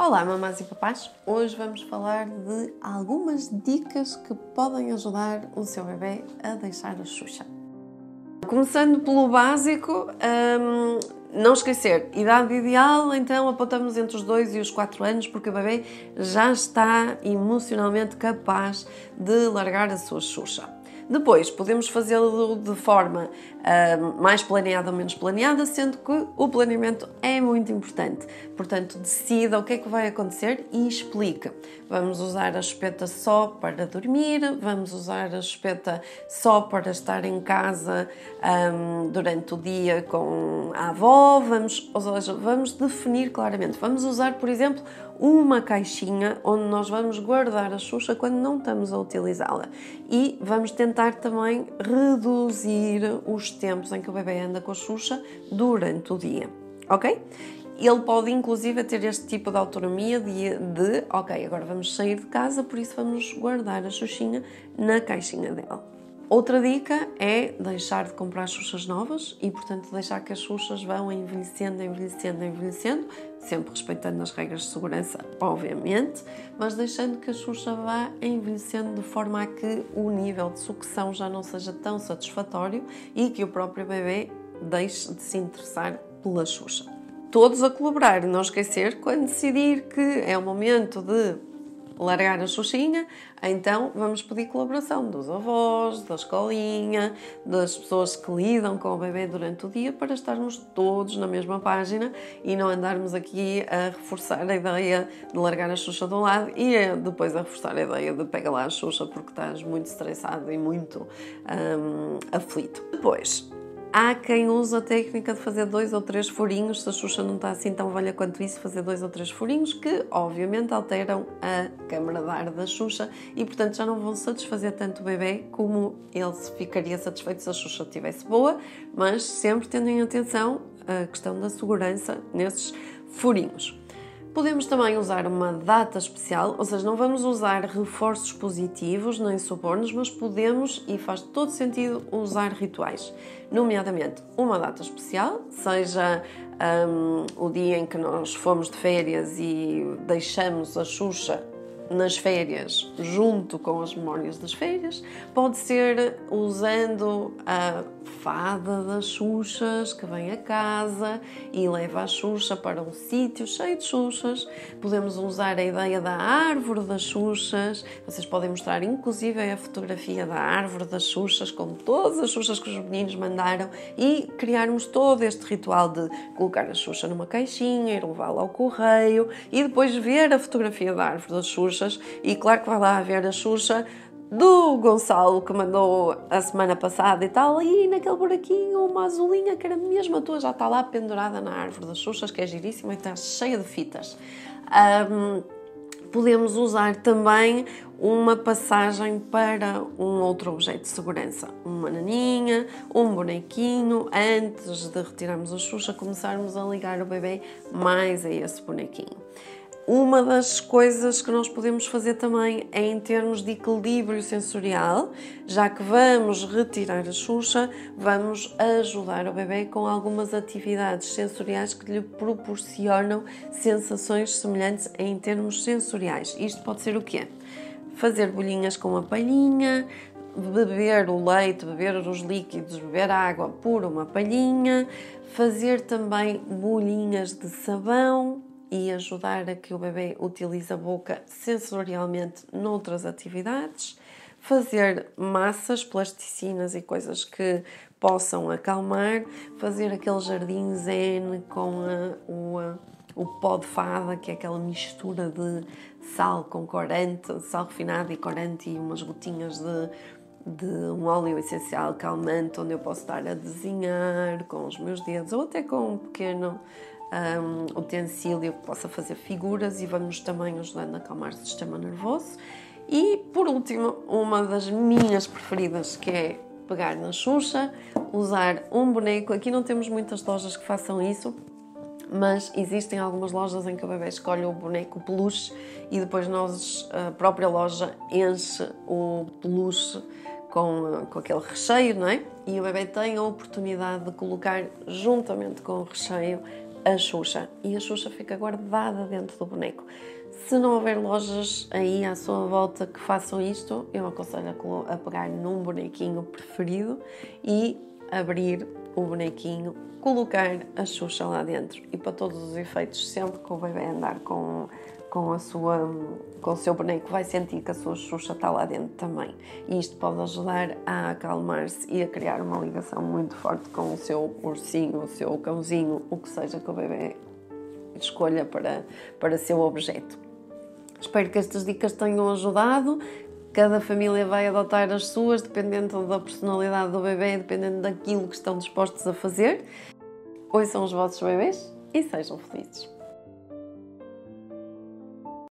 Olá, mamás e papás! Hoje vamos falar de algumas dicas que podem ajudar o seu bebê a deixar a Xuxa. Começando pelo básico, hum, não esquecer, idade ideal, então apontamos entre os 2 e os 4 anos, porque o bebê já está emocionalmente capaz de largar a sua Xuxa. Depois, podemos fazê-lo de forma uh, mais planeada ou menos planeada, sendo que o planeamento é muito importante. Portanto, decida o que é que vai acontecer e explica. Vamos usar a espeta só para dormir, vamos usar a espeta só para estar em casa um, durante o dia com a avó, vamos, ou seja, vamos definir claramente. Vamos usar, por exemplo, uma caixinha onde nós vamos guardar a Xuxa quando não estamos a utilizá-la. E vamos tentar também reduzir os tempos em que o bebê anda com a Xuxa durante o dia, ok? Ele pode inclusive ter este tipo de autonomia de, de ok, agora vamos sair de casa, por isso vamos guardar a Xuxinha na caixinha dela. Outra dica é deixar de comprar xuxas novas e, portanto, deixar que as xuxas vão envelhecendo, envelhecendo, envelhecendo, sempre respeitando as regras de segurança, obviamente, mas deixando que a xuxa vá envelhecendo de forma a que o nível de sucção já não seja tão satisfatório e que o próprio bebê deixe de se interessar pela xuxa. Todos a colaborar, não esquecer quando decidir que é o momento de largar a Xuxinha, então vamos pedir colaboração dos avós, da escolinha, das pessoas que lidam com o bebê durante o dia para estarmos todos na mesma página e não andarmos aqui a reforçar a ideia de largar a Xuxa de um lado e depois a reforçar a ideia de pegar lá a Xuxa porque estás muito estressado e muito um, aflito. Depois, Há quem usa a técnica de fazer dois ou três furinhos, se a Xuxa não está assim tão velha quanto isso, fazer dois ou três furinhos que, obviamente, alteram a câmara de ar da Xuxa e, portanto, já não vão satisfazer tanto o bebê como ele ficaria satisfeito se a Xuxa estivesse boa, mas sempre tendo em atenção a questão da segurança nesses furinhos. Podemos também usar uma data especial, ou seja, não vamos usar reforços positivos nem subornos, mas podemos e faz todo sentido usar rituais, nomeadamente uma data especial, seja um, o dia em que nós fomos de férias e deixamos a Xuxa nas férias, junto com as memórias das férias, pode ser usando a fada das Xuxas que vem a casa e leva a Xuxa para um sítio cheio de Xuxas. Podemos usar a ideia da árvore das Xuxas. Vocês podem mostrar inclusive a fotografia da árvore das Xuxas com todas as Xuxas que os meninos mandaram e criarmos todo este ritual de colocar a Xuxa numa caixinha, ir levá-la ao correio e depois ver a fotografia da árvore das Xuxas e claro que vai lá ver a Xuxa do Gonçalo que mandou a semana passada e tal, e naquele buraquinho uma azulinha que era mesmo a tua, já está lá pendurada na árvore das Xuxas, que é giríssima e está cheia de fitas. Um, podemos usar também uma passagem para um outro objeto de segurança, uma naninha, um bonequinho, antes de retirarmos a Xuxa, começarmos a ligar o bebê mais a esse bonequinho. Uma das coisas que nós podemos fazer também é em termos de equilíbrio sensorial, já que vamos retirar a Xuxa, vamos ajudar o bebê com algumas atividades sensoriais que lhe proporcionam sensações semelhantes em termos sensoriais. Isto pode ser o quê? Fazer bolinhas com uma palhinha, beber o leite, beber os líquidos, beber água por uma palhinha, fazer também bolinhas de sabão, e ajudar a que o bebê utilize a boca sensorialmente noutras atividades, fazer massas, plasticinas e coisas que possam acalmar, fazer aquele jardim zen com a, o, o pó de fada, que é aquela mistura de sal com corante, sal refinado e corante e umas gotinhas de, de um óleo essencial calmante, onde eu posso estar a desenhar com os meus dedos ou até com um pequeno um, utensílio que possa fazer figuras e vamos também ajudando a acalmar o sistema nervoso. E por último, uma das minhas preferidas que é pegar na Xuxa, usar um boneco. Aqui não temos muitas lojas que façam isso, mas existem algumas lojas em que o bebê escolhe o boneco peluche e depois nós, a própria loja, enche o peluche com, com aquele recheio, não é? E o bebê tem a oportunidade de colocar juntamente com o recheio a Xuxa e a Xuxa fica guardada dentro do boneco. Se não houver lojas aí à sua volta que façam isto, eu aconselho a pegar num bonequinho preferido e abrir o bonequinho, colocar a Xuxa lá dentro e para todos os efeitos, sempre que o bebê andar com com, a sua, com o seu boneco vai sentir que a sua Xuxa está lá dentro também. E isto pode ajudar a acalmar-se e a criar uma ligação muito forte com o seu ursinho, o seu cãozinho, o que seja que o bebê escolha para, para seu objeto. Espero que estas dicas tenham ajudado. Cada família vai adotar as suas, dependendo da personalidade do bebê, dependendo daquilo que estão dispostos a fazer. Ouçam os vossos bebês e sejam felizes.